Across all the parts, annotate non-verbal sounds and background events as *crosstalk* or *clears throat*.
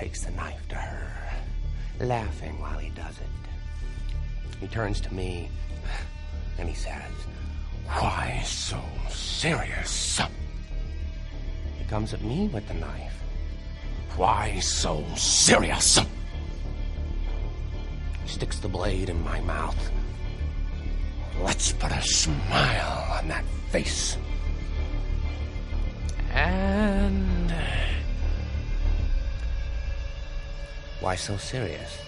Takes the knife to her, laughing while he does it. He turns to me and he says, Why so serious? He comes at me with the knife. Why so serious? He sticks the blade in my mouth. Let's put a smile on that face. And. Why so serious?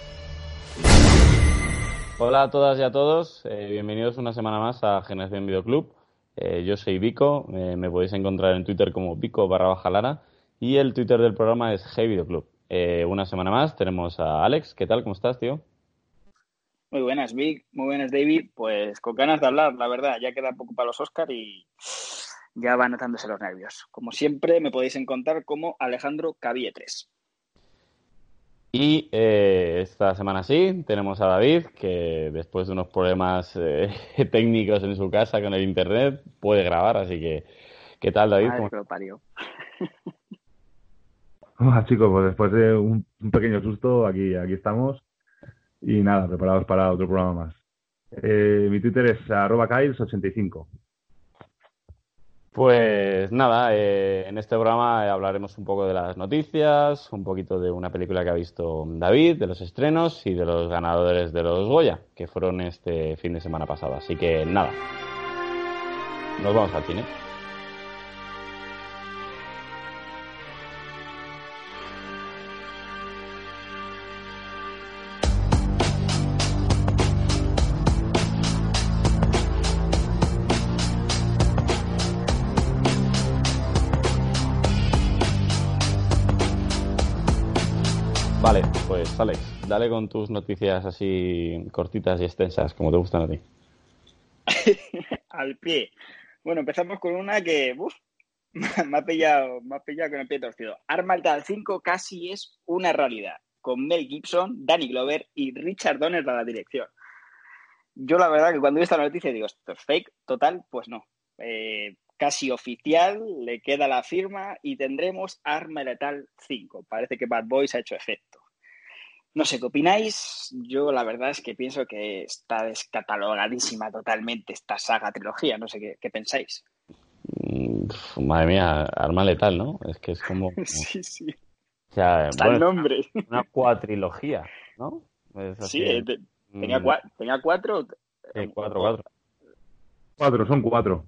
Hola a todas y a todos, eh, bienvenidos una semana más a Generación Videoclub. Eh, yo soy Vico, eh, me podéis encontrar en Twitter como Vico barra baja Lara y el Twitter del programa es Hey Videoclub. una semana más tenemos a Alex, ¿qué tal? ¿Cómo estás, tío? Muy buenas, Vic, muy buenas, David. Pues con ganas de hablar, la verdad, ya queda poco para los Oscar y ya van notándose los nervios. Como siempre, me podéis encontrar como Alejandro Cavietres. Y eh, esta semana sí, tenemos a David, que después de unos problemas eh, *laughs* técnicos en su casa con el internet, puede grabar, así que, ¿qué tal, David? Hola, *laughs* chicos, pues después de un, pequeño susto, aquí, aquí estamos. Y nada, preparados para otro programa más. Eh, mi Twitter es arroba 85 pues nada, eh, en este programa hablaremos un poco de las noticias, un poquito de una película que ha visto David, de los estrenos y de los ganadores de los Goya, que fueron este fin de semana pasado. Así que nada, nos vamos al cine. Dale con tus noticias así cortitas y extensas, como te gustan a ti. *laughs* Al pie. Bueno, empezamos con una que *laughs* me, ha pillado, me ha pillado con el pie torcido. Arma Letal 5 casi es una realidad, con Mel Gibson, Danny Glover y Richard Donner a la dirección. Yo la verdad que cuando vi esta noticia digo, ¿esto es fake? Total, pues no. Eh, casi oficial, le queda la firma y tendremos Arma Letal 5. Parece que Bad Boys ha hecho efecto. No sé qué opináis. Yo la verdad es que pienso que está descatalogadísima totalmente esta saga trilogía. No sé qué, pensáis. Mm, madre mía, arma letal, ¿no? Es que es como. *laughs* sí, sí. O sea, el nombre. Una cuatrilogía, ¿no? sí, eh, tenía, mm. tenía cuatro. Sí, cuatro, cuatro. Cuatro, son cuatro.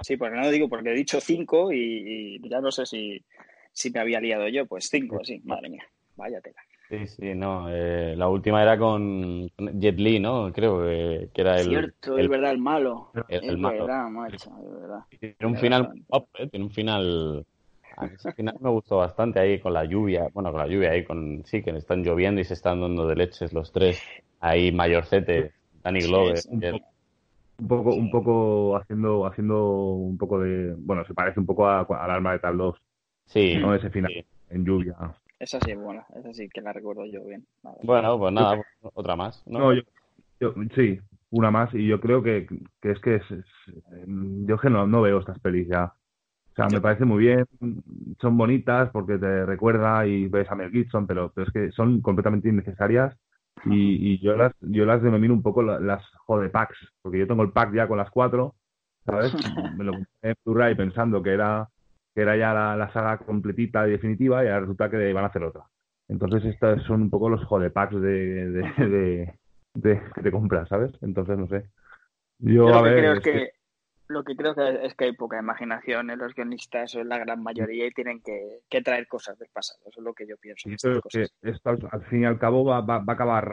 Sí, pues no lo digo porque he dicho cinco y, ya no sé si, si me había liado yo. Pues cinco, sí, madre mía, vaya tela. Sí, sí, no. Eh, la última era con Jet Li, ¿no? Creo que, era el. Cierto, es verdad, el malo. El, malo. Verdad, macho, es verdad. Tiene un final. ¿eh? Tiene un final. ese final me gustó bastante ahí con la lluvia. Bueno, con la lluvia ahí, con. Sí, que están lloviendo y se están dando de leches los tres. Ahí, Mayorcete, Danny Glover. un, poco, un poco haciendo, haciendo un poco de. Bueno, se parece un poco a, al arma de Tal 2. Sí. ¿no? Ese final en lluvia. Esa sí es buena, esa sí que la recuerdo yo bien. Bueno, pues nada, otra más. No, yo, sí, una más y yo creo que, que es que es, yo que no, no veo estas pelis ya. O sea, me parece muy bien, son bonitas porque te recuerda y ves a Mel Gibson, pero, pero es que son completamente innecesarias y, y yo las yo las denomino un poco las jode packs, porque yo tengo el pack ya con las cuatro, ¿sabes? *laughs* Me lo compré en Blu-ray pensando que era que era ya la, saga completita y definitiva, y ahora resulta que van a hacer otra. Entonces, estos son un poco los jodepacks de, de, de, que te compras, ¿sabes? Entonces, no sé. Yo, a ver, creo que, lo que creo que es que hay poca imaginación en los guionistas, o en la gran mayoría, y tienen que, traer cosas del pasado. Eso es lo que yo pienso. esto al fin y al cabo va, va, a acabar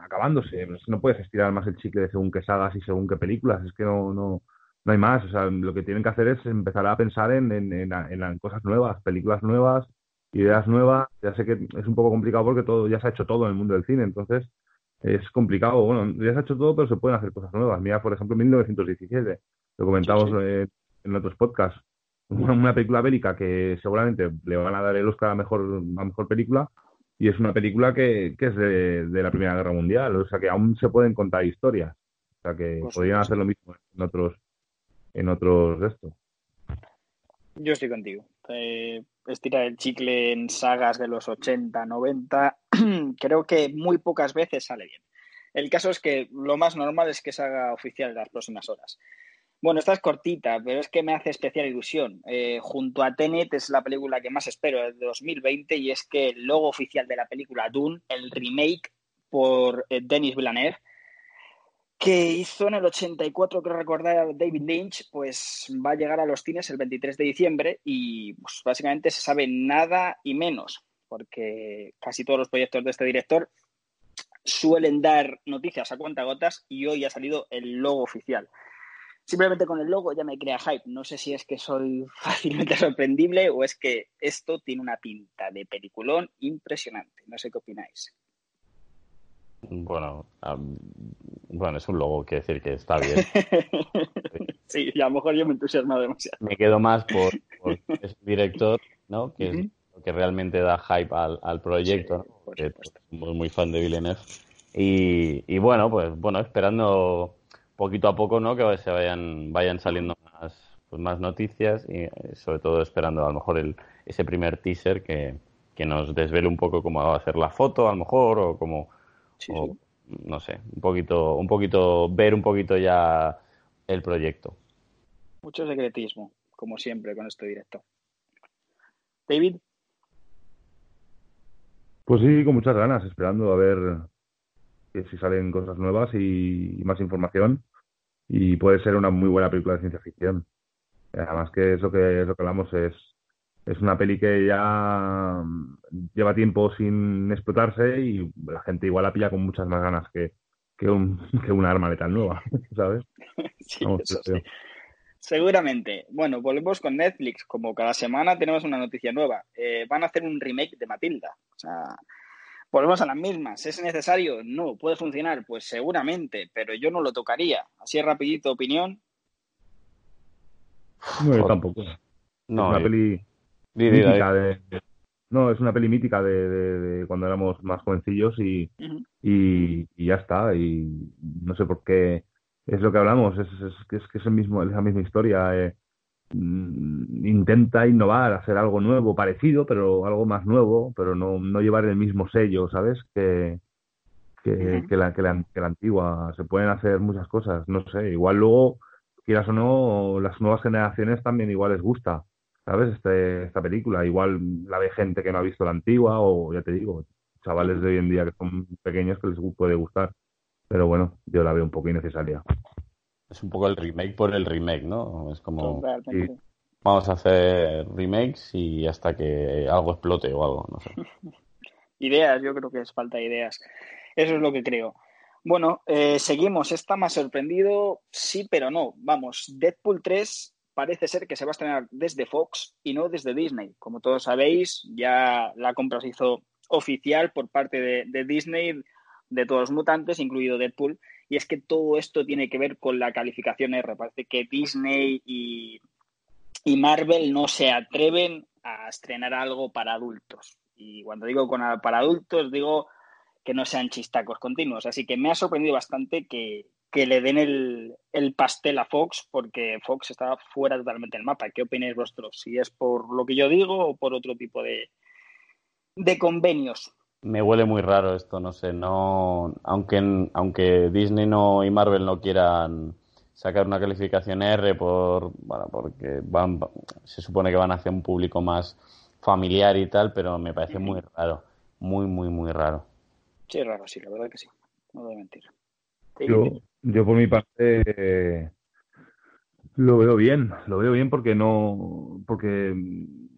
acabándose. No puedes estirar más el chicle de según qué sagas y según qué películas. Es que no, no, no hay más. O sea, lo que tienen que hacer es empezar a pensar en, en, en, cosas nuevas, películas nuevas, ideas nuevas, ya sé que es un poco complicado porque todo ya se ha hecho todo en el mundo del cine, entonces es complicado. Bueno, ya se ha hecho todo, pero se pueden hacer cosas nuevas. Mira, por ejemplo, 1917, lo comentamos eh, en otros podcasts, una, película bélica que seguramente le van a dar el Oscar a mejor, a mejor película, y es una película que, que es de, de, la Primera Guerra Mundial, o sea que aún se pueden contar historias, o sea que podrían hacer lo mismo en otros, en otros de esto. Yo estoy contigo. Eh, estirar el chicle en sagas de los 80, 90, *clears throat* creo que muy pocas veces sale bien. El caso es que lo más normal es que se haga oficial en las próximas horas. Bueno, esta es cortita, pero es que me hace especial ilusión. Eh, junto a Tenet es la película que más espero de 2020 y es que el logo oficial de la película Dune, el remake por eh, Denis Villeneuve, que hizo en el 84, creo recordar, David Lynch, pues va a llegar a los cines el 23 de diciembre y pues, básicamente se sabe nada y menos, porque casi todos los proyectos de este director suelen dar noticias a cuentagotas y hoy ha salido el logo oficial. Simplemente con el logo ya me crea hype. No sé si es que soy *laughs* fácilmente sorprendible o es que esto tiene una pinta de peliculón impresionante. No sé qué opináis. Bueno, bueno, es un logo, quiere decir que está bien. *laughs* sí, y a lo mejor yo me entusiasmo demasiado. Me quedo más por, por *laughs* ese director, ¿no? Que es lo que realmente da hype al, al proyecto, porque soy muy fan de Villeneuve. Y, y bueno, pues bueno, esperando poquito a poco, ¿no? Que se vayan, vayan saliendo más, pues, más noticias y eh, sobre todo esperando a lo mejor el, ese primer teaser que, que nos desvele un poco cómo va a ser la foto, a lo mejor, o cómo no sé, un poquito, un poquito, ver un poquito ya el proyecto. Mucho secretismo, como siempre con este directo. David. Pues sí, con muchas ganas, esperando a ver si salen cosas nuevas y, más información. Y puede ser una muy buena película de ciencia ficción. Además que eso que, lo que hablamos es es una peli que ya lleva tiempo sin explotarse y la gente igual la pilla con muchas más ganas que, que, un, *laughs* que una arma letal nueva, *laughs* ¿sabes? *laughs* Sí, eso sí. Seguramente. Bueno, volvemos con Netflix. Como cada semana tenemos una noticia nueva. Eh, van a hacer un remake de Matilda. O sea, volvemos a las mismas. ¿Es necesario? No. ¿Puede funcionar? Pues seguramente, pero yo no lo tocaría. Así rapidito, opinión. No, yo tampoco. No, es una peli no, es una peli mítica de, cuando éramos más jovencillos y, y, ya está. Y no sé por qué es lo que hablamos, es, es, es que es, el mismo, es la misma historia. Eh, mm, intenta innovar, hacer algo nuevo, parecido, pero algo más nuevo, pero no, no llevar el mismo sello, ¿sabes? Que, que, que, la, que, la, que la antigua. Se pueden hacer muchas cosas, no sé. Igual luego, quieras o no, las nuevas generaciones también igual les gusta ¿sabes? Este, esta película. Igual la ve gente que no ha visto la antigua o, ya te digo, chavales de hoy en día que son pequeños que les puede gustar. Pero bueno, yo la veo un poco innecesaria. Es un poco el remake por el remake, ¿no? Es como... Vamos a hacer remakes y hasta que algo explote o algo, no sé. *laughs* ideas, yo creo que es falta de ideas. Eso es lo que creo. Bueno, eh, seguimos. Está más sorprendido, sí, pero no. Vamos, Deadpool 3 parece ser que se va a estrenar desde Fox y no desde Disney. Como todos sabéis, ya la compra se hizo oficial por parte de, Disney de todos los mutantes, incluido Deadpool. Y es que todo esto tiene que ver con la calificación R. Parece que Disney y, Marvel no se atreven a estrenar algo para adultos. Y cuando digo con, para adultos, digo que no sean chistacos continuos. Así que me ha sorprendido bastante que, que le den el, pastel a Fox porque Fox está fuera totalmente del mapa. ¿Qué opináis vosotros? Si es por lo que yo digo o por otro tipo de, de convenios. Me huele muy raro esto, no sé, no aunque aunque Disney no y Marvel no quieran sacar una calificación R por bueno, porque van se supone que van hacia un público más familiar y tal, pero me parece muy raro, muy muy muy raro. Sí, raro, sí, la verdad que sí. No voy a mentir. Yo, yo por mi parte lo veo bien, lo veo bien porque no, porque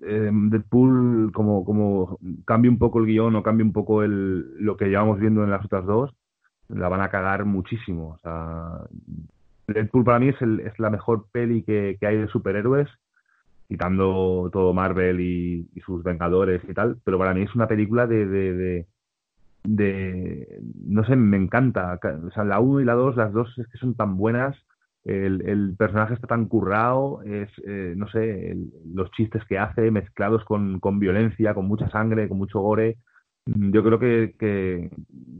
eh, Deadpool como, como cambia un poco el guion o cambia un poco el, lo que llevamos viendo en las otras dos, la van a cagar muchísimo. O sea, Deadpool para mí es, el, es la mejor peli que, que hay de superhéroes quitando todo Marvel y, sus Vengadores y tal, pero para mí es una película de, no sé, me encanta. O sea, la 1 y la 2, las dos es que son tan buenas, el, el personaje está tan currado, es, eh, no sé, los chistes que hace mezclados con, con violencia, con mucha sangre, con mucho gore. Yo creo que, que,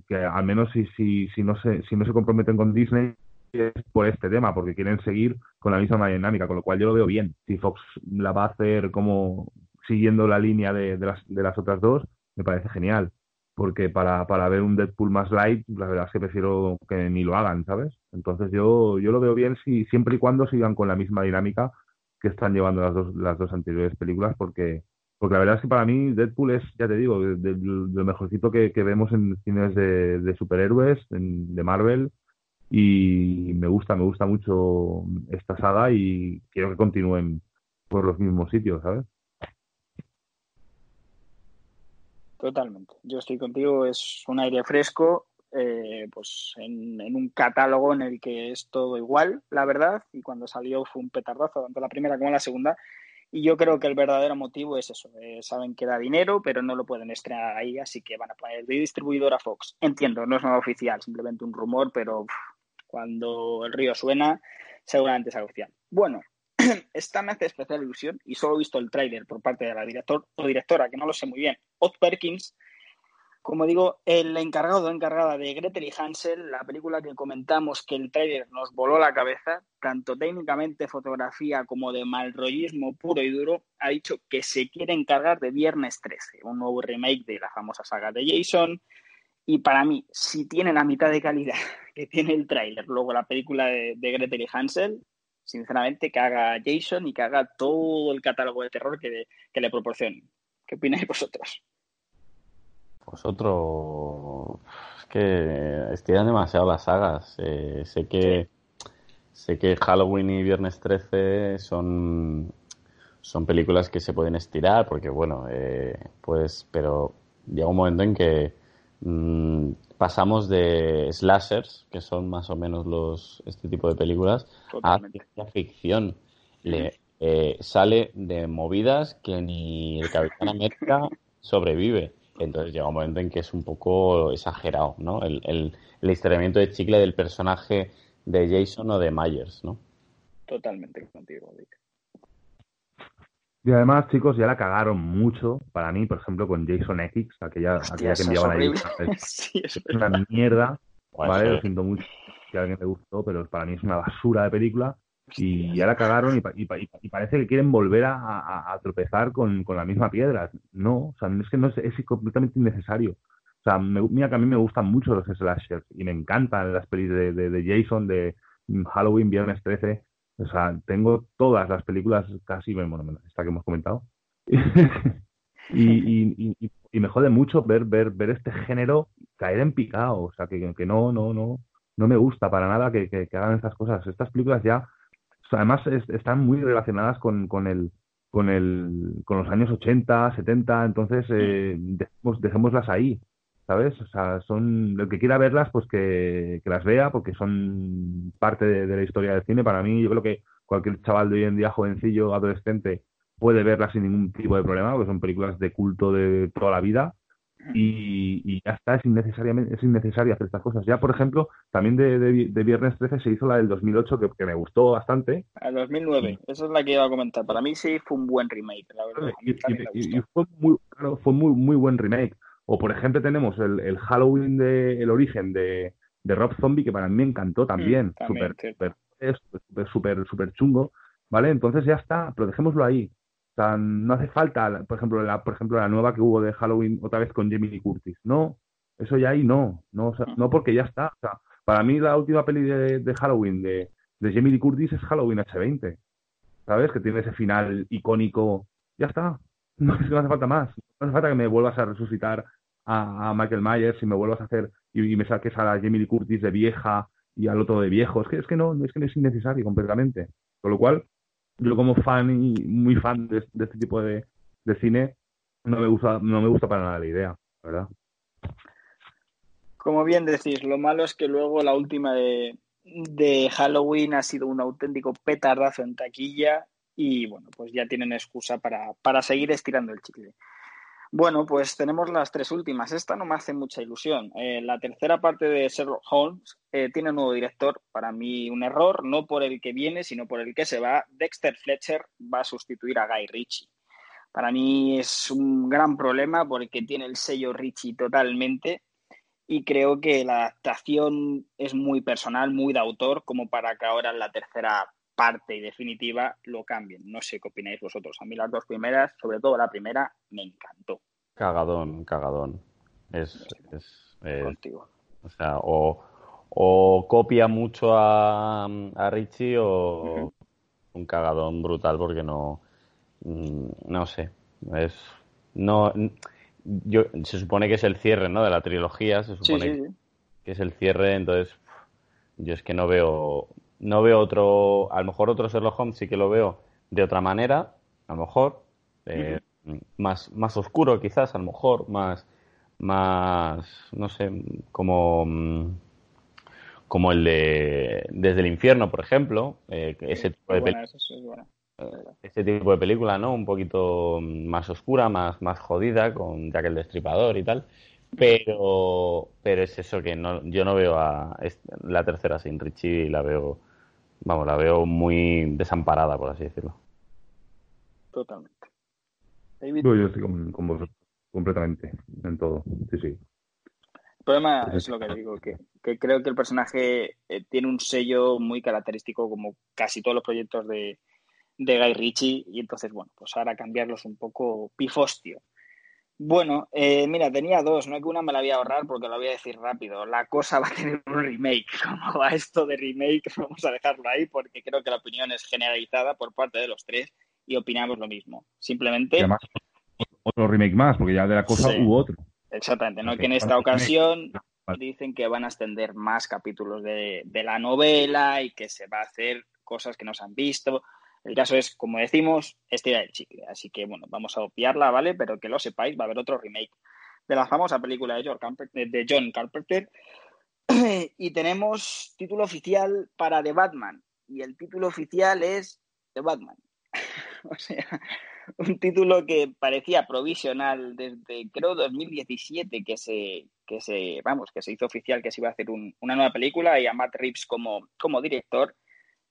que al menos si, si, si, no se, si no se comprometen con Disney, es por este tema, porque quieren seguir con la misma dinámica, con lo cual yo lo veo bien. Si Fox la va a hacer como siguiendo la línea de, de, las, de las otras dos, me parece genial. Porque para, para ver un Deadpool más light, la verdad es que prefiero que ni lo hagan, ¿sabes? Entonces yo, yo lo veo bien si, siempre y cuando sigan con la misma dinámica que están llevando las dos, las dos anteriores películas, porque, porque la verdad es que para mí Deadpool es, ya te digo, de, lo mejorcito que, que, vemos en cines de, de superhéroes, de Marvel, y me gusta, me gusta mucho esta saga y quiero que continúen por los mismos sitios, ¿sabes? Totalmente. Yo estoy contigo, es un aire fresco, eh, pues en, un catálogo en el que es todo igual, la verdad, y cuando salió fue un petardazo, tanto la primera como la segunda, y yo creo que el verdadero motivo es eso. Eh, saben que da dinero, pero no lo pueden estrenar ahí, así que van a poner de distribuidor a Fox. Entiendo, no es nada oficial, simplemente un rumor, pero cuando el río suena, seguramente es oficial. Bueno, *clears throat* esta me hace especial ilusión y solo he visto el tráiler por parte de la director o directora, que no lo sé muy bien, Odd Perkins. Como digo, el encargado o encargada de Gretel y Hansel, la película que comentamos que el tráiler nos voló la cabeza, tanto técnicamente fotografía como de malrollismo puro y duro, ha dicho que se quiere encargar de Viernes 13, un nuevo remake de la famosa saga de Jason, y para mí, si tiene la mitad de calidad *laughs* que tiene el tráiler, luego la película de, Gretel y Hansel, sinceramente que haga Jason y que haga todo el catálogo de terror que, le proporcionen. ¿Qué opináis vosotros? Vosotros es que estiran demasiado las sagas. Eh, sé que sé que Halloween y Viernes 13 son son películas que se pueden estirar porque bueno, eh, pues pero llega un momento en que Mm, pasamos de slashers, que son más o menos los este tipo de películas, a ciencia ficción. Le, eh, sale de movidas que ni el Capitán América sobrevive. Entonces llega un momento en que es un poco exagerado, ¿no? El, el, el de chicle del personaje de Jason o de Myers, ¿no? Totalmente contigo, Dick. Y además, chicos, ya la cagaron mucho, para mí, por ejemplo, con Jason X, aquella, aquella que enviaban ahí. *laughs* *laughs* Es, una mierda, ¿vale? Lo siento mucho si a alguien le gustó, pero para mí es una basura de película. Y ya la cagaron y, y, parece que quieren volver a, tropezar con, la misma piedra. No, o sea, es que no es, es completamente innecesario. O sea, mira que a mí me gustan mucho los slashers y me encantan las pelis de, de, de Jason, de Halloween, Viernes 13, o sea, tengo todas las películas casi, bueno, esta que hemos comentado. *laughs* y, y, y, me jode mucho ver, ver, ver este género caer en picado. O sea, que, que no, no, no, no me gusta para nada que, que, hagan estas cosas. Estas películas ya, además están muy relacionadas con, con el, con el, con los años 80, 70, entonces eh, dejemos, dejémoslas ahí. ¿Sabes? O sea, son, el que quiera verlas, pues que, las vea, porque son parte de, la historia del cine. Para mí, yo creo que cualquier chaval de hoy en día, jovencillo, adolescente, puede verlas sin ningún tipo de problema, porque son películas de culto de toda la vida. Y, ya está, es, innecesariamente, es innecesario hacer estas cosas. Ya, por ejemplo, también de, de, Viernes 13 se hizo la del 2008, que, que me gustó bastante. El 2009, esa es la que iba a comentar. Para mí sí fue un buen remake, la verdad. Y, fue, muy, fue muy, muy buen remake. O, por ejemplo, tenemos el, el Halloween de El Origen de, de, Rob Zombie, que para mí me encantó también. Mm, súper, súper, súper, súper chungo. ¿Vale? Entonces ya está, pero dejémoslo ahí. O sea, no hace falta, por ejemplo, la, por ejemplo, la nueva que hubo de Halloween otra vez con Jamie Lee Curtis. No, eso ya ahí no. No, mm. no porque ya está. O sea, para mí la última peli de, de Halloween de, de Jamie Lee Curtis es Halloween H20. ¿Sabes? Que tiene ese final icónico. Ya está. No, *laughs* no hace falta más. No hace falta que me vuelvas a resucitar a, Michael Myers y me vuelvas a hacer y, me saques a la Jamie Lee Curtis de vieja y al otro de viejo. Es que, es que no, es que no es innecesario completamente. Con lo cual, yo como fan y muy fan de, este tipo de, cine, no me gusta, no me gusta para nada la idea, ¿verdad? Como bien decís, lo malo es que luego la última de, de Halloween ha sido un auténtico petardazo en taquilla y bueno, pues ya tienen excusa para, para seguir estirando el chicle. Bueno, pues tenemos las tres últimas. Esta no me hace mucha ilusión. Eh, la tercera parte de Sherlock Holmes eh, tiene un nuevo director. Para mí un error, no por el que viene, sino por el que se va. Dexter Fletcher va a sustituir a Guy Ritchie. Para mí es un gran problema porque tiene el sello Ritchie totalmente y creo que la adaptación es muy personal, muy de autor, como para que ahora en la tercera parte y definitiva lo cambien. No sé qué opináis vosotros. A mí las dos primeras, sobre todo la primera, me encantó. Cagadón, cagadón. Es, es, Contigo. O sea, o, copia mucho a, a Richie o un cagadón brutal porque no, mm, no sé, es, no, yo, se supone que es el cierre, ¿no? De la trilogía, se supone que es el cierre, entonces yo es que no veo, no veo otro, a lo mejor otro Sherlock Holmes sí que lo veo de otra manera, a lo mejor, eh, más, más oscuro quizás, a lo mejor, más, más, no sé, como, como el de Desde el infierno, por ejemplo, eh, ese tipo de películas. Ese tipo de película, ¿no? Un poquito más oscura, más, más jodida, con Jack el Destripador y tal. Pero, pero es eso que no, yo no veo a la tercera sin Richie y la veo vamos, la veo muy desamparada, por así decirlo. Totalmente. yo estoy con, vos completamente en todo, sí, sí. El problema es lo que digo, que, creo que el personaje eh, tiene un sello muy característico como casi todos los proyectos de, de Guy Ritchie y entonces, bueno, pues ahora cambiarlos un poco pifostio. Bueno, eh, mira, tenía dos, no es que una me la voy a ahorrar porque lo voy a decir rápido. La cosa va a tener un remake. *laughs* Como va esto de remake, *laughs* vamos a dejarlo ahí porque creo que la opinión es generalizada por parte de los tres y opinamos lo mismo. Simplemente. además, otro remake más, porque ya de la cosa hubo otro. Exactamente, no que en esta ocasión dicen que van a extender más capítulos de, de la novela y que se va a hacer cosas que no se han visto. El caso es, como decimos, estira el chicle. Así que, bueno, vamos a obviarla, ¿vale? Pero que lo sepáis, va a haber otro remake de la famosa película de John Carpenter. *clears throat* y tenemos título oficial para The Batman. Y el título oficial es The Batman. *laughs* o sea, un título que parecía provisional desde creo 2017 que se que se vamos que se hizo oficial que se iba a hacer una nueva película y a Matt Reeves como, como director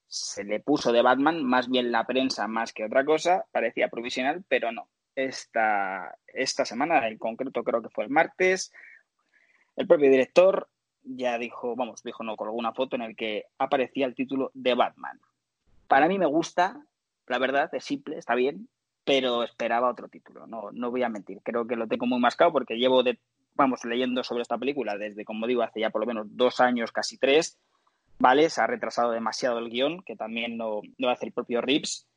se le puso de Batman, más bien la prensa más que otra cosa, parecía provisional, pero no. Esta, esta semana, en concreto creo que fue el martes, el propio director ya dijo, vamos, dijo no, con alguna foto en el que aparecía el título de Batman. Para mí me gusta, la verdad, es simple, está bien, pero esperaba otro título, no, no voy a mentir. Creo que lo tengo muy mascado porque llevo, de, vamos, leyendo sobre esta película desde, como digo, hace ya por lo menos dos años, casi tres, ¿vale? Se ha retrasado demasiado el guion, que también lo, lo hace el propio Reeves,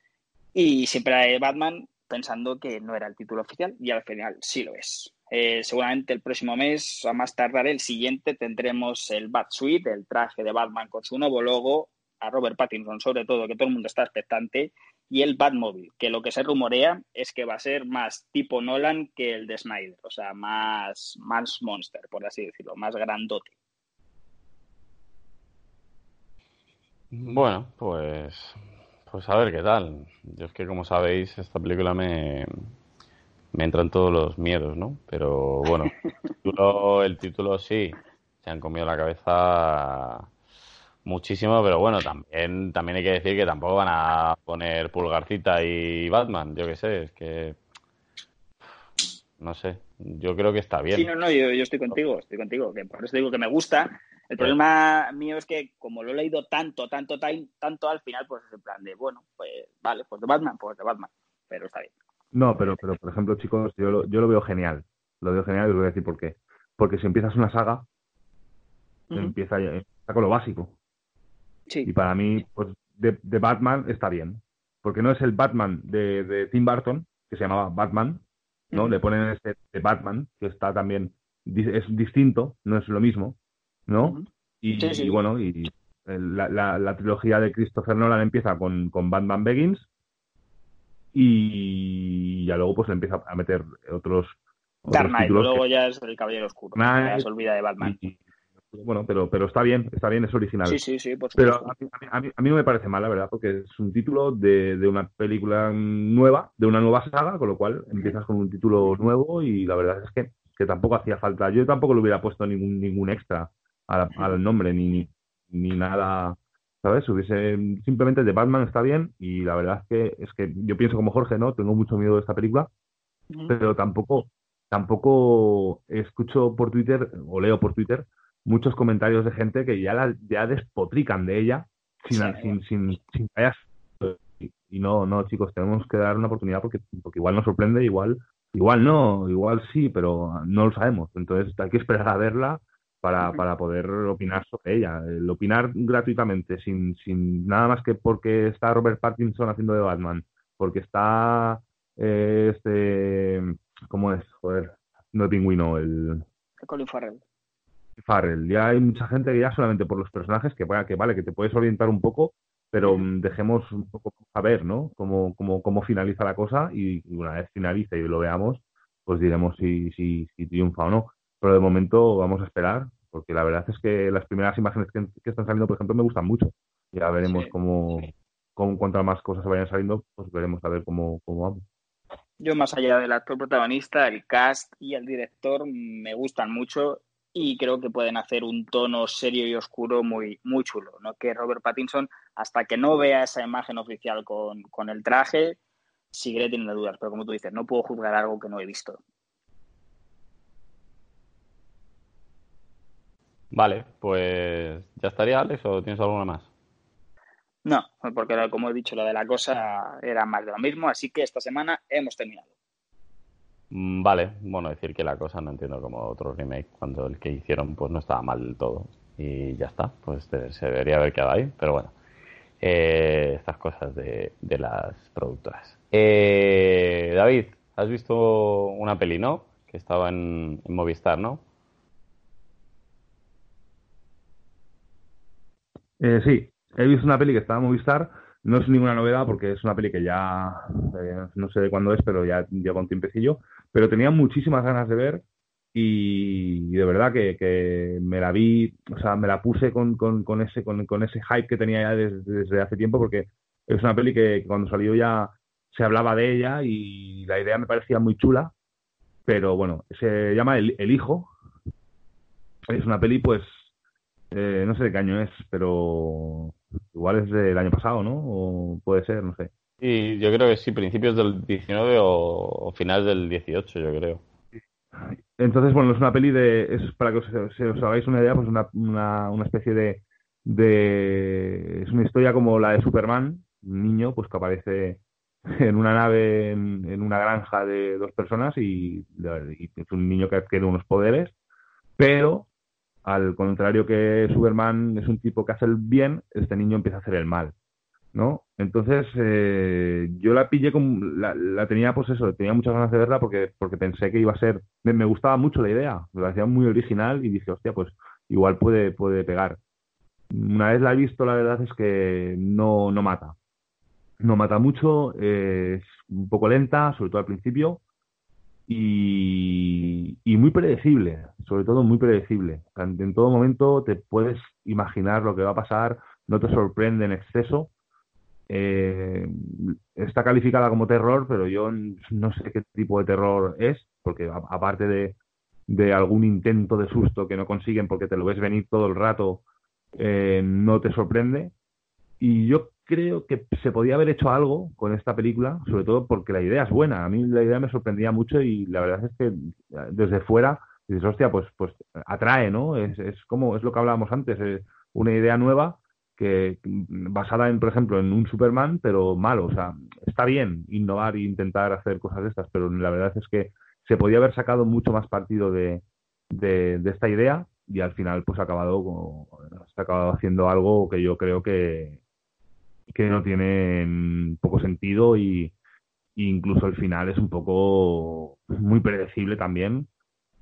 y siempre hay Batman pensando que no era el título oficial, y al final sí lo es. Eh, seguramente el próximo mes, a más tardar el siguiente, tendremos el Batsuit, el traje de Batman con su nuevo logo, a Robert Pattinson sobre todo, que todo el mundo está expectante, y el Batmobile, que lo que se rumorea es que va a ser más tipo Nolan que el de Snyder, o sea, más, más monster, por así decirlo, más grandote. Bueno, pues, pues a ver qué tal. Yo es que, como sabéis, esta película me, me entran todos los miedos, ¿no? Pero bueno, el título, sí, se han comido la cabeza muchísimo, pero bueno, también, también hay que decir que tampoco van a poner Pulgarcita y Batman, yo qué sé, es que no sé, yo creo que está bien. Sí, no, no, yo, yo estoy contigo, estoy contigo, que por eso digo que me gusta, el problema mío es que como lo he leído tanto, tanto, tanto, al final, pues es en plan de, bueno, pues vale, pues de Batman, pues de Batman, pero está bien. No, pero, pero por ejemplo, chicos, yo lo, yo lo veo genial. Lo veo genial y os voy a decir por qué. Porque si empiezas una saga, empieza, con lo básico. Sí. Y para mí, pues de, Batman está bien. Porque no es el Batman de, de Tim Burton, que se llamaba Batman, ¿no? Le ponen ese de Batman, que está también, es distinto, no es lo mismo. ¿No? y, bueno, y la, la, trilogía de Christopher Nolan empieza con, con Batman Begins y ya luego pues le empieza a meter otros, Dark Knight, luego ya es el Caballero Oscuro, ya se olvida de Batman. bueno, pero, pero está bien, está bien, es original. Sí, sí, sí, por Pero supuesto. a mí, a, mí, a mí no me parece mal, la verdad, porque es un título de, de una película nueva, de una nueva saga, con lo cual empiezas con un título nuevo y la verdad es que, que tampoco hacía falta. Yo tampoco le hubiera puesto ningún, ningún extra al, al nombre, ni, ni, ni nada, ¿sabes? Hubiese, simplemente de Batman está bien y la verdad es que, es que yo pienso como Jorge, ¿no? Tengo mucho miedo de esta película, pero tampoco, tampoco escucho por Twitter o leo por Twitter muchos comentarios de gente que ya la, ya despotrican de ella sin, Sí. sin, sin, sin y no, no, chicos, tenemos que dar una oportunidad porque, porque igual nos sorprende, igual, igual no, igual sí, pero no lo sabemos. Entonces hay que esperar a verla para, para poder opinar sobre ella. El opinar gratuitamente, sin, sin nada más que porque está Robert Pattinson haciendo de Batman, porque está eh, este, ¿cómo es? Joder, no el pingüino, el Colin Farrell. Farrell. Ya hay mucha gente que ya solamente por los personajes, que, que vale, que te puedes orientar un poco, pero mm, dejemos un poco a ver, ¿no? Cómo, cómo, cómo finaliza la cosa y, y una vez finalice y lo veamos, pues diremos si, si, si triunfa o no. Pero de momento vamos a esperar, porque la verdad es que las primeras imágenes que, que están saliendo, por ejemplo, me gustan mucho. Ya veremos Sí, cómo, cómo, cuantas más cosas vayan saliendo, pues veremos a ver cómo, cómo vamos. Yo, más allá del actor protagonista, el cast y el director me gustan mucho y creo que pueden hacer un tono serio y oscuro muy, muy chulo. ¿no? Que Robert Pattinson, hasta que no vea esa imagen oficial con, con el traje, seguiré teniendo dudas. Pero como tú dices, no puedo juzgar algo que no he visto. Vale, pues ya estaría, Alex, o tienes alguna más? No, porque como he dicho, lo de la cosa era más de lo mismo, así que esta semana hemos terminado. Mm, Vale, bueno, decir que la cosa no entiendo como otro remake, cuando el que hicieron pues no estaba mal del todo. Y ya está, pues se debería haber quedado ahí, pero bueno. Eh, estas cosas de, de las productoras. Eh, David, has visto una peli, ¿no? Que estaba en, en Movistar, ¿no? Eh, sí, he visto una peli que estaba en Movistar. No es ninguna novedad porque es una peli que ya eh, no sé de cuándo es, pero ya lleva un tiempecillo. Pero tenía muchísimas ganas de ver y, de verdad que, me la vi, o sea, me la puse con, ese, con, ese hype que tenía ya desde, hace tiempo porque es una peli que cuando salió ya se hablaba de ella y la idea me parecía muy chula. Pero bueno, se llama El Hijo. Es una peli, pues, eh, no sé de qué año es, pero igual es del año pasado, ¿no? O puede ser, no sé. Y yo creo que sí, principios del 19 o, o finales del 18, yo creo. Entonces, bueno, es una peli de, es para que os hagáis una idea, pues una, una, una especie de, de, es una historia como la de Superman, un niño, pues que aparece en una nave, en, en una granja de dos personas y, y es un niño que adquiere unos poderes, pero al contrario que Superman es un tipo que hace el bien, este niño empieza a hacer el mal, ¿no? Entonces, eh, yo la pillé como, la, la tenía, pues eso, tenía muchas ganas de verla porque, porque pensé que iba a ser, me, gustaba mucho la idea, me parecía muy original y dije, hostia, pues igual puede, puede pegar. Una vez la he visto, la verdad es que no, no mata. No mata mucho, es un poco lenta, sobre todo al principio, y, muy predecible, sobre todo muy predecible. En, todo momento te puedes imaginar lo que va a pasar, no te sorprende en exceso. Eh, está calificada como terror, pero yo no sé qué tipo de terror es, porque aparte de, de algún intento de susto que no consiguen porque te lo ves venir todo el rato, eh, no te sorprende. Y yo creo que se podía haber hecho algo con esta película, sobre todo porque la idea es buena. A mí la idea me sorprendía mucho y la verdad es que desde fuera dices, hostia, pues, pues atrae, ¿no? Es, es como, es lo que hablábamos antes, es una idea nueva que basada en, por ejemplo, en un Superman, pero malo. O sea, está bien innovar e intentar hacer cosas de estas, pero la verdad es que se podía haber sacado mucho más partido de, de, esta idea y al final pues ha acabado, ha acabado haciendo algo que yo creo que, que no tiene mm, poco sentido y, incluso el final es un poco muy predecible también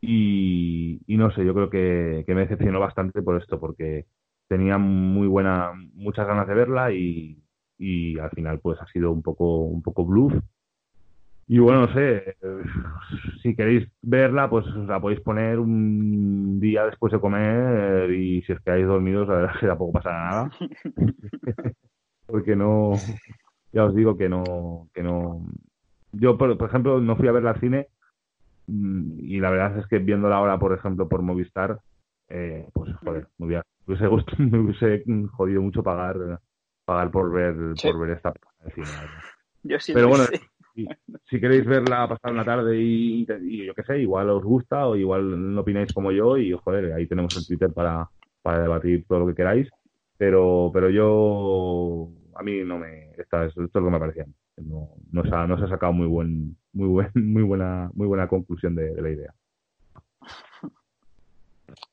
y, no sé, yo creo que, me decepcionó bastante por esto porque tenía muy buena, muchas ganas de verla y, al final pues ha sido un poco, un poco bluff Y bueno, no sé, si queréis verla, pues os la podéis poner un día después de comer y si os quedáis dormidos, la verdad es que tampoco pasará nada. *laughs* Porque no, ya os digo que no, que no. Yo, por, ejemplo, no fui a verla al cine mm, y la verdad es que viéndola ahora, por ejemplo, por Movistar, eh, pues joder, me hubiese, *laughs* me hubiese jodido mucho pagar pagar por ver por ver esta cine. Yo sí Pero bueno, si, queréis verla pasar una tarde y, yo qué sé, igual os gusta o igual no opináis como yo y joder, ahí tenemos el Twitter para, para debatir todo lo que queráis. Pero, pero yo, a mí no me, esta es, esto es lo que me parecía. No, no, se ha, no se ha sacado muy buen, muy buen, *laughs* muy buena, muy buena conclusión de, la idea.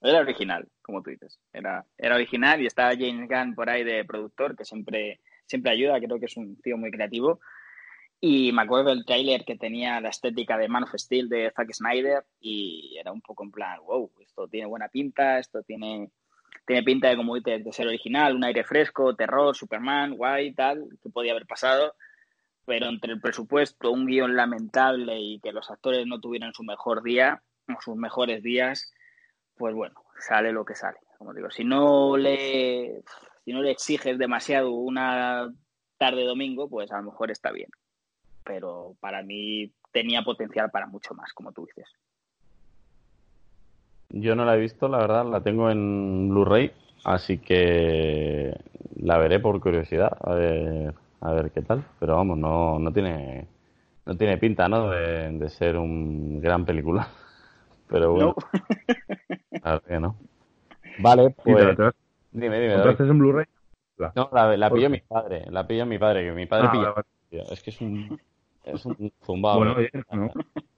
Era original, como tú dices. Era, era original y estaba James Gunn por ahí de productor, que siempre, siempre ayuda, creo que es un tío muy creativo. Y me acuerdo del tráiler que tenía la estética de Man of Steel de Zack Snyder y era un poco en plan, wow, esto tiene buena pinta, esto tiene, tiene pinta de, como de, de ser original, un aire fresco, terror, Superman, guay, tal, que podía haber pasado. Pero entre el presupuesto, un guion lamentable y que los actores no tuvieran su mejor día, o sus mejores días, pues bueno, sale lo que sale. Como digo, si no le, si no le exiges demasiado una tarde domingo, pues a lo mejor está bien pero para mí tenía potencial para mucho más, como tú dices. Yo no la he visto, la verdad, la tengo en Blu-ray, así que la veré por curiosidad, a ver, a ver qué tal. Pero vamos, no, no tiene no tiene pinta, ¿no? De, ser un gran película. *laughs* Pero bueno. No. *laughs* que no. Vale, pues. dime, dime. ¿Entonces en Blu-ray? No, la, la pilló mi padre. La pilló mi padre, que mi padre ah, Es que es un, es un zumbado. Bueno, bien, ¿no?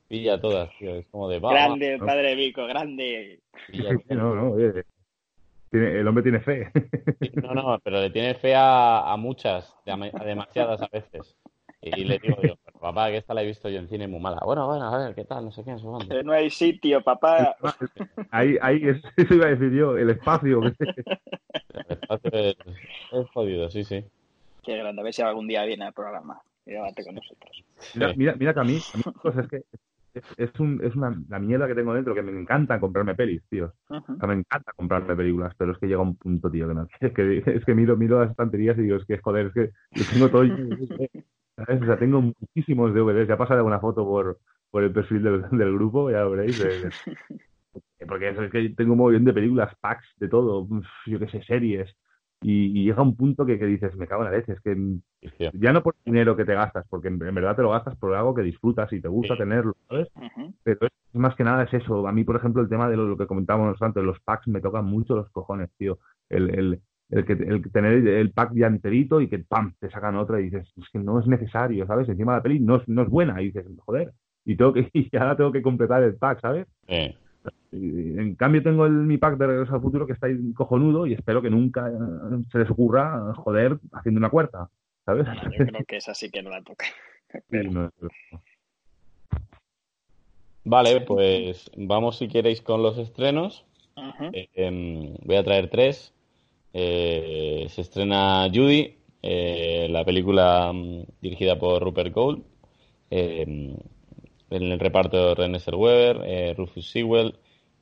Pilla todas, tío. Es como de. grande, padre Vico, grande. *laughs* no, no, el hombre tiene fe. No, no, pero le tiene fe a, a muchas, a demasiadas a veces. Y le digo yo, papá, que esta la he visto yo en cine muy mala. Bueno, bueno, a ver, ¿qué tal? No sé qué, no No hay sitio, papá. Ahí, ahí, *laughs* eso iba a decir yo, el espacio. El espacio es, es jodido, sí, sí. Qué grande, a ver si algún día viene al programa con nosotros. Mira, mira, que a mí, a mí pues es que es, un, es una, la mierda que tengo dentro, que me encanta comprarme pelis, tío. me encanta comprarme películas, pero es que llega un punto, tío, que no. Es que, *laughs* es que miro, miro las estanterías y digo, es que joder, es que yo tengo todo. *laughs* ¿sabes? O sea, tengo muchísimos DVDs. Ya pasaré una foto por, por el perfil del, del grupo, ya lo veréis. *laughs* porque es que tengo un montón de películas, packs, de todo, yo qué sé, series. Y, llega un punto que, que, dices, me cago en la leche, es que ya no por dinero que te gastas, porque en, verdad te lo gastas por algo que disfrutas y te gusta tenerlo, ¿sabes? Pero es, más que nada es eso. A mí, por ejemplo, el tema de lo, que comentábamos antes, los packs me tocan mucho los cojones, tío. El, el, el que el tener el pack ya enterito y que ¡pam! te sacan otra y dices, es que no es necesario, ¿sabes? Encima la peli no es, no es buena y dices, joder, y tengo que *laughs* y ahora tengo que completar el pack, ¿sabes? En cambio tengo el, mi pack de Regreso al Futuro que está ahí cojonudo y espero que nunca eh, se les ocurra joder haciendo una cuarta, ¿sabes? yo creo que esa sí que no la toca. *laughs* Vale, pues vamos si queréis con los estrenos. Eh, em, voy a traer tres. Eh, se estrena Judy, la película mm, dirigida por Rupert Gold. Em, en el reparto René Zellweger, Rufus Sewell,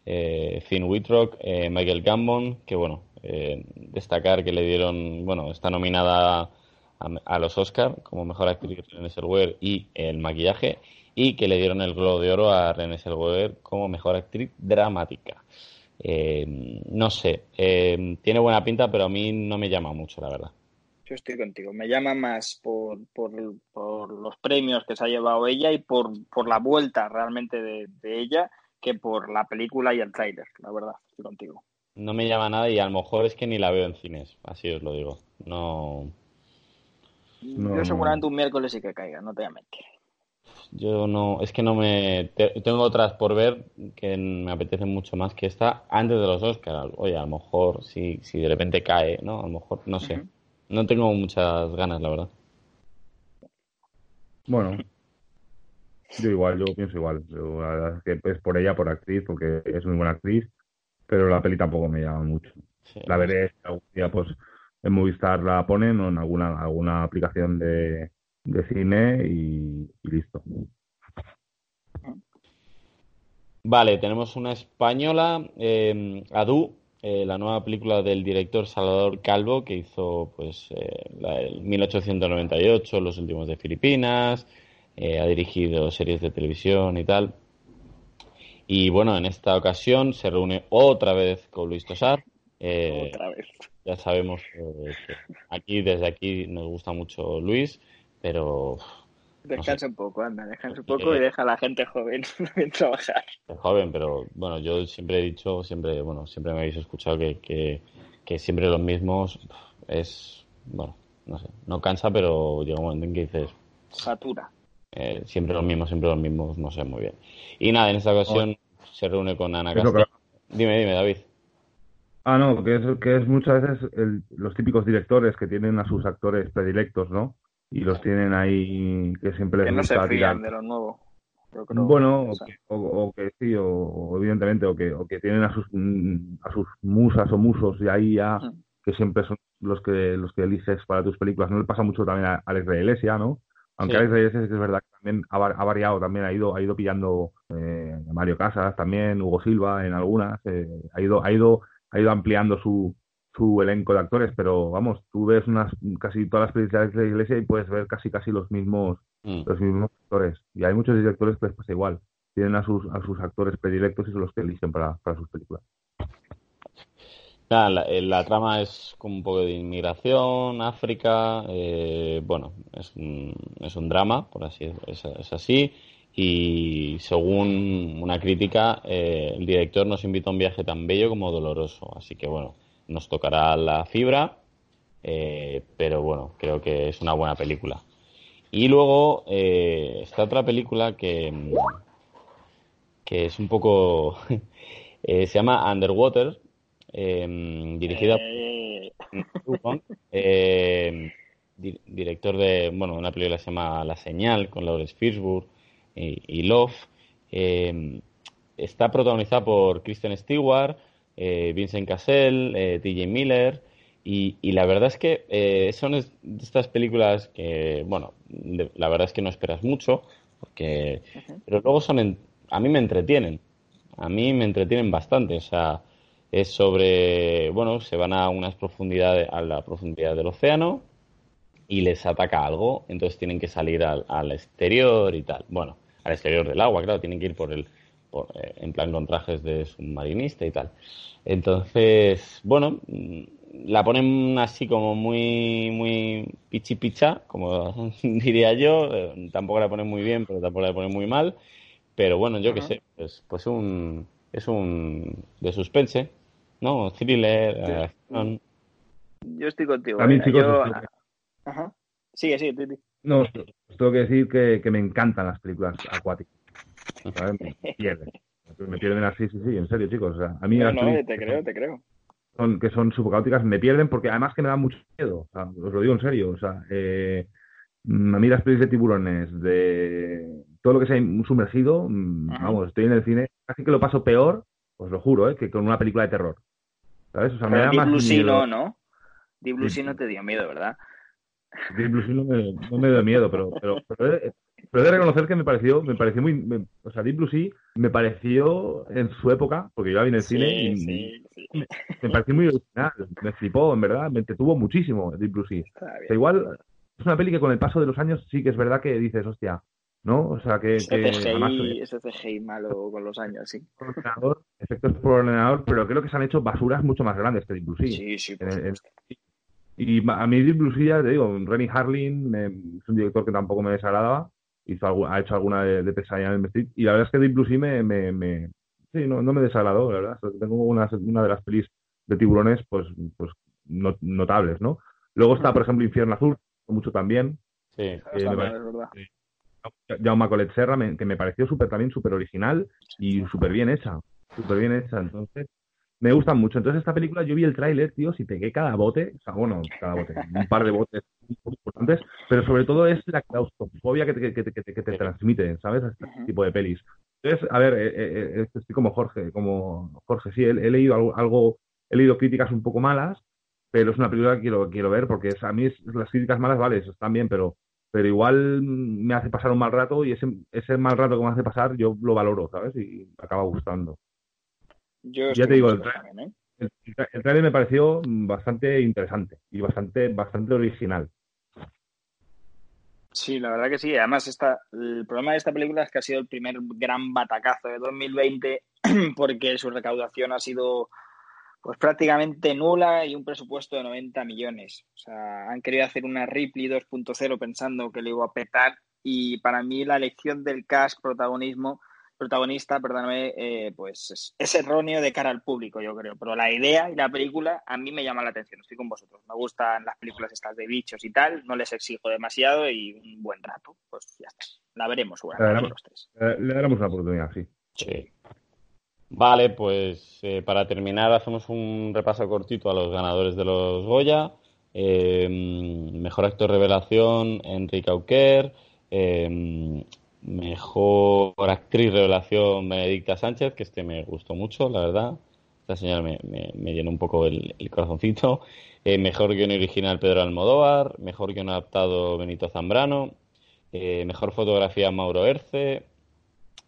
eh, Finn Whitrock, eh, Michael Gambon, que bueno, eh, destacar que le dieron, bueno, está nominada a, los Oscar como mejor actriz René Zellweger y el maquillaje, y que le dieron el Globo de Oro a René Zellweger como mejor actriz dramática. no sé, tiene buena pinta, pero a mí no me llama mucho, la verdad. Yo estoy contigo. Me llama más por, por, los premios que se ha llevado ella y por, por la vuelta realmente de ella que por la película y el trailer, la verdad, estoy contigo. No me llama nada y a lo mejor es que ni la veo en cines, así os lo digo. No. Yo seguramente un miércoles sí que caiga, no te voy a mentir. Yo no, es que no me. tengo otras por ver que me apetecen mucho más que esta antes de los Oscars. Oye, a lo mejor si, si de repente cae, ¿no? A lo mejor, no sé. No tengo muchas ganas, la verdad. Bueno, yo igual, yo pienso igual. la verdad es que es por ella, por actriz, porque es muy buena actriz, pero la peli tampoco me llama mucho. la veré algún día, pues en Movistar la ponen o en alguna, alguna aplicación de, de cine y, listo. Vale, tenemos una española, eh, Adu, eh, la nueva película del director Salvador Calvo, que hizo pues eh, la del 1898, Los últimos de Filipinas, eh, ha dirigido series de televisión y tal. Y bueno, en esta ocasión se reúne otra vez con Luis Tosar. Eh, Otra vez. ya sabemos eh, que aquí, desde aquí, nos gusta mucho Luis, pero Descansa un poco, anda, descansa un poco y deja a la gente joven *laughs* trabajar. joven, pero bueno, yo siempre he dicho, siempre, bueno, siempre me habéis escuchado que, que, que siempre los mismos es, bueno, no sé, no cansa, pero llega un momento en que dices, Satura. Eh, siempre los mismos, siempre los mismos, no sé muy bien. Y nada, en esta ocasión se reúne con Ana que- Castell. Dime, dime, David. Ah, no, que es, que es muchas veces el- los típicos directores que tienen a sus actores predilectos, ¿no? Y los tienen ahí que siempre les Que no se gusta tirar. de lo nuevo. Yo creo. Bueno, O que, o, o que sí, o, o evidentemente, o que, o que tienen a sus, a sus musas o musos y ahí ya, Mm. que siempre son los que, los que eliges para tus películas. No le pasa mucho también a Alex de Iglesia, ¿no? Aunque Sí. Sí que es verdad que también ha, va- ha variado, también ha ido, ha ido pillando eh, a Mario Casas también, Hugo Silva en algunas, eh, ha ido, ha ido, ha ido ampliando su, su elenco de actores, pero vamos, tú ves unas, casi todas las películas de la Iglesia y puedes ver casi casi los mismos Mm. los mismos actores. Y hay muchos directores que les pasa igual. Tienen a sus, a sus actores predilectos y son los que eligen para, para sus películas. Nada, la, eh, la trama es como un poco de inmigración, África, eh, bueno, es un, es un drama, por así es, es así, y según una crítica, eh, el director nos invita a un viaje tan bello como doloroso, así que bueno, nos tocará la fibra, eh, pero bueno, creo que es una buena película. Y luego eh, está otra película que, que es un poco, *laughs* se llama Underwater, eh, dirigida eh, por Wong, eh, di- director de, bueno, una película que se llama La Señal con Lawrence Fishburne y, y Love. Eh, está protagonizada por Kristen Stewart, eh, Vincent Cassell, eh, TJ Miller y, y la verdad es que eh, son es- estas películas que, bueno, de- la verdad es que no esperas mucho, porque, pero luego son, en- a mí me entretienen, a mí me entretienen bastante, o sea, es sobre, bueno, se van a unas profundidades, a la profundidad del océano y les ataca algo, entonces tienen que salir al, al exterior y tal. Bueno, al exterior del agua, claro, tienen que ir por el, por, eh, en plan con trajes de submarinista y tal. Entonces, bueno, mm, la ponen así como muy, muy pichi picha, como *laughs* diría yo. eh, Tampoco la ponen muy bien, pero tampoco la ponen muy mal. Pero bueno, yo qué Ajá. sé, pues, pues un, es un de suspense, ¿no? Thriller, eh, acción. yo estoy contigo. También, eh, chicos, yo- que- Ajá. Sigue, sigue, Titi. no, os tengo que decir que, que me encantan las películas acuáticas. ¿sabes? Me pierden. Me pierden así, sí, sí, en serio, chicos. O sea, a mí No, las no, te creo, te creo. son, que son supercaóticas me pierden porque además que me dan mucho miedo. O sea, os lo digo en serio. O sea, eh, mm, a mí las pelis de tiburones, de todo lo que sea sumergido, mm, Ajá. vamos, estoy en el cine, casi que lo paso peor, os lo juro, ¿eh? que con una película de terror. ¿Sabes? O sea, me da Deep más Blue miedo. no, ¿no? Deep Blue Sí. No te dio miedo, ¿verdad? Deep Blue no me, no me da miedo, pero, pero, pero, he, pero he de reconocer que me pareció, me pareció muy, me- o sea, Deep Blue Sea me pareció en su época, porque yo la vi en el cine y sí, sí. me pareció muy original, me flipó, en verdad, me entretuvo muchísimo Deep Blue Sea. O igual es una peli que con el paso de los años sí que es verdad que dices, hostia, ¿no? O sea, que, Ese que además CGI, ese CGI malo con los años, sí. por *laughs* ordenador, efectos por ordenador, pero creo que se han hecho basuras mucho más grandes que Deep Blue Sea. Sí, sí, por el-. Y a mí Deep Blue Sea, ya te digo, Rennie Harlin eh, es un director que tampoco me desagradaba, hizo ha hecho alguna de, de pesadilla en el Street, y la verdad es que Deep Blue Sea me, me, me- sí, no, no me desagradó, la verdad. Tengo una, una de las pelis de tiburones, pues, pues no- notables, ¿no? Luego está, por ejemplo, Infierno Azul, mucho también, Sí. eh, me es verdad. Jaume Collet Serra, me- que me pareció súper también súper original y súper bien hecha, súper bien hecha, entonces me gustan mucho. Entonces esta película yo vi el tráiler, tío, si pegué cada bote, o sea, bueno, cada bote, un par de botes muy importantes, pero sobre todo es la claustrofobia que te, que que que te transmite, ¿sabes? Este tipo de pelis. Entonces, a ver, eh, eh, eh, estoy como Jorge, como Jorge, sí, he, he leído algo, algo- he leído críticas un poco malas, pero es una película que quiero, quiero ver porque es- a mí es- las críticas malas, vale, están bien, pero pero igual me hace pasar un mal rato y ese, ese mal rato que me hace pasar yo lo valoro, ¿sabes? Y acaba gustando. Yo Ya te digo, el, estoy tra- también, ¿eh? el, el trailer me pareció bastante interesante y bastante, bastante original. Sí, la verdad que sí. Además, esta, el problema de esta película es que ha sido el primer gran batacazo de 2020 *clears throat* porque su recaudación ha sido pues prácticamente nula y un presupuesto de 90 millones. O sea, han querido hacer una Ripley 2.0 pensando que le iba a petar y para mí la elección del cast protagonismo protagonista, perdóname, eh, pues es, es erróneo de cara al público, yo creo. Pero la idea y la película a mí me llama la atención. Estoy con vosotros. Me gustan las películas estas de bichos y tal. No les exijo demasiado y un buen rato. Pues ya está. La veremos La seguramente veremos. los tres. Eh, le daremos una oportunidad, sí. Sí. Vale, pues eh, para terminar hacemos un repaso cortito a los ganadores de los Goya. Eh, mejor actor revelación, Enrique Auquer. Eh, mejor actriz revelación, Benedicta Sánchez, que este me gustó mucho, la verdad. Esta señora me, me- llenó un poco el, el corazoncito. Eh, mejor guion original, Pedro Almodóvar. Mejor guion adaptado, Benito Zambrano. Eh, mejor fotografía, Mauro Erce.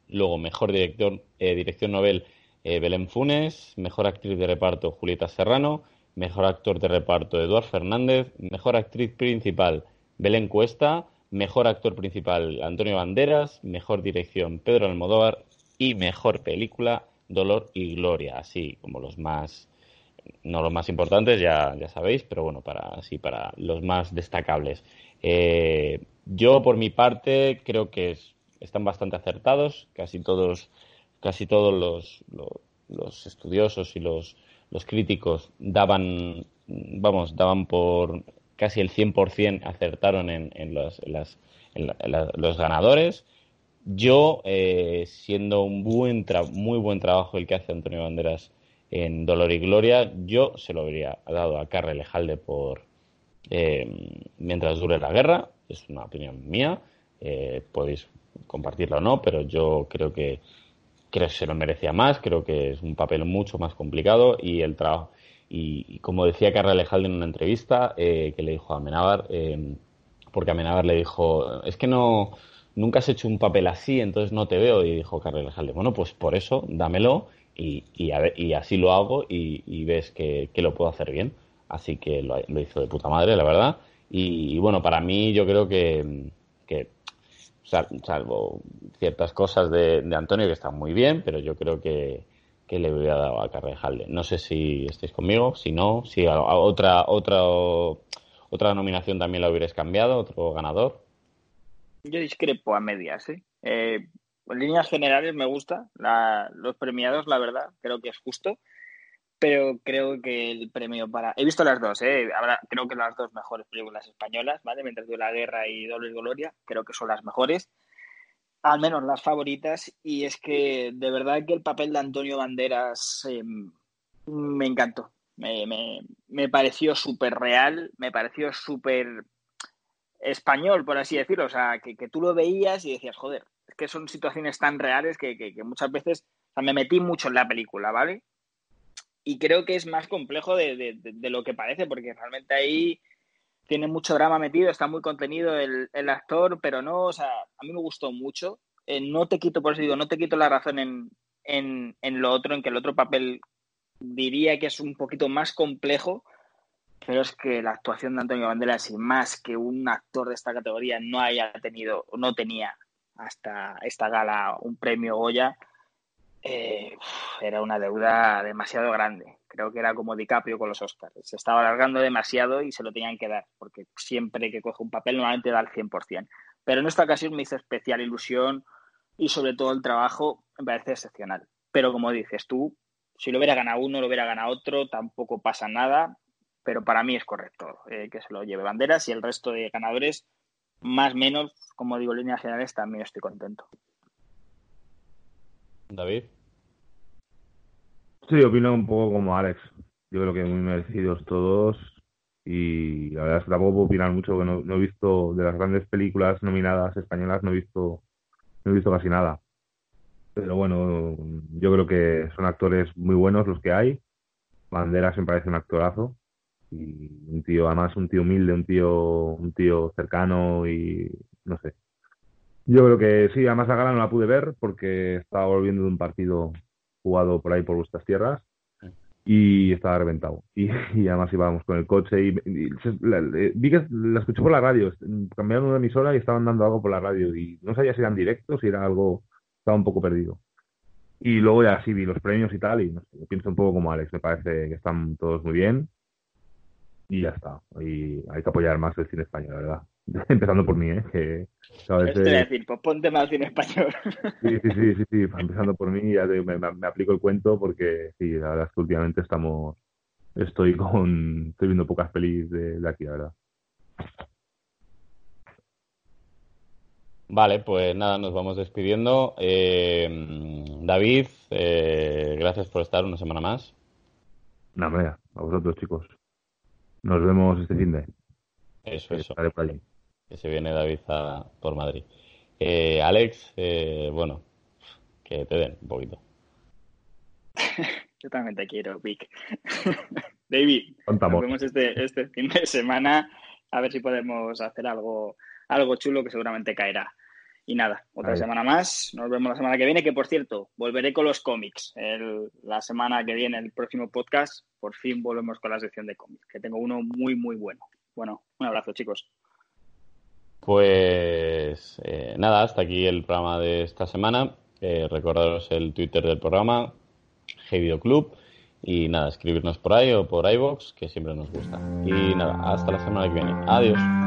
Luego, mejor director, eh, dirección novel, eh, Belén Funes. Mejor actriz de reparto, Julieta Serrano. Mejor actor de reparto, Eduard Fernández. Mejor actriz principal, Belén Cuesta. Mejor actor principal, Antonio Banderas. Mejor dirección, Pedro Almodóvar. Y mejor película, Dolor y Gloria. Así como los más, no los más importantes, ya, ya sabéis, pero bueno, para, así para los más destacables. Eh, yo, por mi parte, creo que es- están bastante acertados. Casi todos, casi todos los, los, los estudiosos y los, los críticos daban, vamos, daban por casi el 100% acertaron en, en los, en las- en la- los ganadores. Yo, eh, siendo un buen tra- muy buen trabajo el que hace Antonio Banderas en Dolor y Gloria, yo se lo habría dado a Carre Lejalde por eh, Mientras dure la guerra. Es una opinión mía. Eh, podéis compartirla o no, pero yo creo que creo que se lo merecía más. Creo que es un papel mucho más complicado y el trabajo. Y, como decía Carre Lejalde en una entrevista eh, que le dijo a Amenábar, eh, porque Amenábar le dijo, es que no, nunca has hecho un papel así, entonces no te veo. Y dijo Carre Lejalde, bueno, pues por eso, dámelo y, y, a y así lo hago y, y ves que, que lo puedo hacer bien. Así que lo, lo hizo de puta madre, la verdad. Y, bueno, para mí yo creo que, que salvo ciertas cosas de, de Antonio que están muy bien, pero yo creo que, que le hubiera dado a Carrejalde. No sé si estáis conmigo, si no, si a, a otra, otra, otra nominación también la hubierais cambiado, otro ganador. Yo discrepo a medias, ¿eh? Eh, en líneas generales me gusta. La- los premiados, la verdad, creo que es justo. Pero creo que el premio para. He visto las dos, ¿eh? Habrá, creo que las dos mejores películas españolas, ¿vale? Mientras dure la guerra y Dolor y Gloria, creo que son las mejores. Al menos las favoritas. Y es que de verdad que el papel de Antonio Banderas eh, me encantó. Me, me, me pareció súper real, me pareció súper español, por así decirlo. O sea, que, que tú lo veías y decías, joder, es que son situaciones tan reales que, que, que muchas veces o sea, me metí mucho en la película, ¿vale? Y creo que es más complejo de, de, de, lo que parece, porque realmente ahí tiene mucho drama metido, está muy contenido el, el actor, pero no, o sea, a mí me gustó mucho. Eh, no te quito, por eso digo, no te quito la razón en, en, en lo otro, en que el otro papel diría que es un poquito más complejo, pero es que la actuación de Antonio Banderas y más que un actor de esta categoría no haya tenido, no tenía hasta esta gala un premio Goya, eh, era una deuda demasiado grande. Creo que era como DiCaprio con los Oscars. Se estaba alargando demasiado y se lo tenían que dar, porque siempre que coge un papel normalmente da el 100%. Pero en esta ocasión me hizo especial ilusión y sobre todo el trabajo me parece excepcional. Pero como dices tú, si lo hubiera ganado uno, lo hubiera ganado otro, tampoco pasa nada, pero para mí es correcto eh, que se lo lleve Banderas y el resto de ganadores, más o menos, como digo, en líneas generales, también estoy contento. David. Sí, opino un poco como Alex. Yo creo que muy merecidos todos. Y la verdad es que tampoco puedo opinar mucho, porque no, no he visto de las grandes películas nominadas españolas, no he visto, no he visto casi nada. Pero bueno, yo creo que son actores muy buenos los que hay. Banderas me parece un actorazo. Y un tío, además un tío humilde, un tío, un tío cercano y no sé. Yo creo que sí, además la gala no la pude ver porque estaba volviendo de un partido jugado por ahí por vuestras tierras y estaba reventado. *laughs* Y, además íbamos con el coche y, vi que la escuché por la radio, cambiaron una emisora y estaban dando algo por la radio y no sabía si eran directos, si era algo, estaba un poco perdido. Y luego ya sí vi los premios y tal y no sé, pienso un poco como Alex, me parece que están todos muy bien y ya está. Y hay que apoyar más el cine español, la verdad. *laughs* Empezando por mí, ¿eh? Que, ¿sabes? Te voy a decir, pues ponte más cine español. *laughs* Sí, sí, sí, sí, sí. empezando por mí, ya me, me, aplico el cuento porque sí, la verdad es que últimamente estamos, estoy con, estoy viendo pocas pelis de, de aquí, la verdad. Vale, pues nada, nos vamos despidiendo. Eh, David, eh, gracias por estar una semana más. Nada, a vosotros, chicos. Nos vemos este fin de. Eso, eso. Que se viene David a, por Madrid. Eh, Alex, eh, bueno, que te den un poquito. *laughs* Yo también te quiero, Vic. *laughs* David, nos vemos este, este fin de semana a ver si podemos hacer algo, algo chulo que seguramente caerá. Y nada, otra semana más. Nos vemos la semana que viene, que por cierto, volveré con los cómics. la semana que viene, el próximo podcast, por fin volvemos con la sección de cómics, que tengo uno muy, muy bueno. Bueno, un abrazo, chicos. Pues eh, nada, hasta aquí el programa de esta semana. Eh, recordaros el Twitter del programa, G Club. Y nada, escribirnos por ahí o por iBox, que siempre nos gusta. Y nada, hasta la semana que viene. Adiós.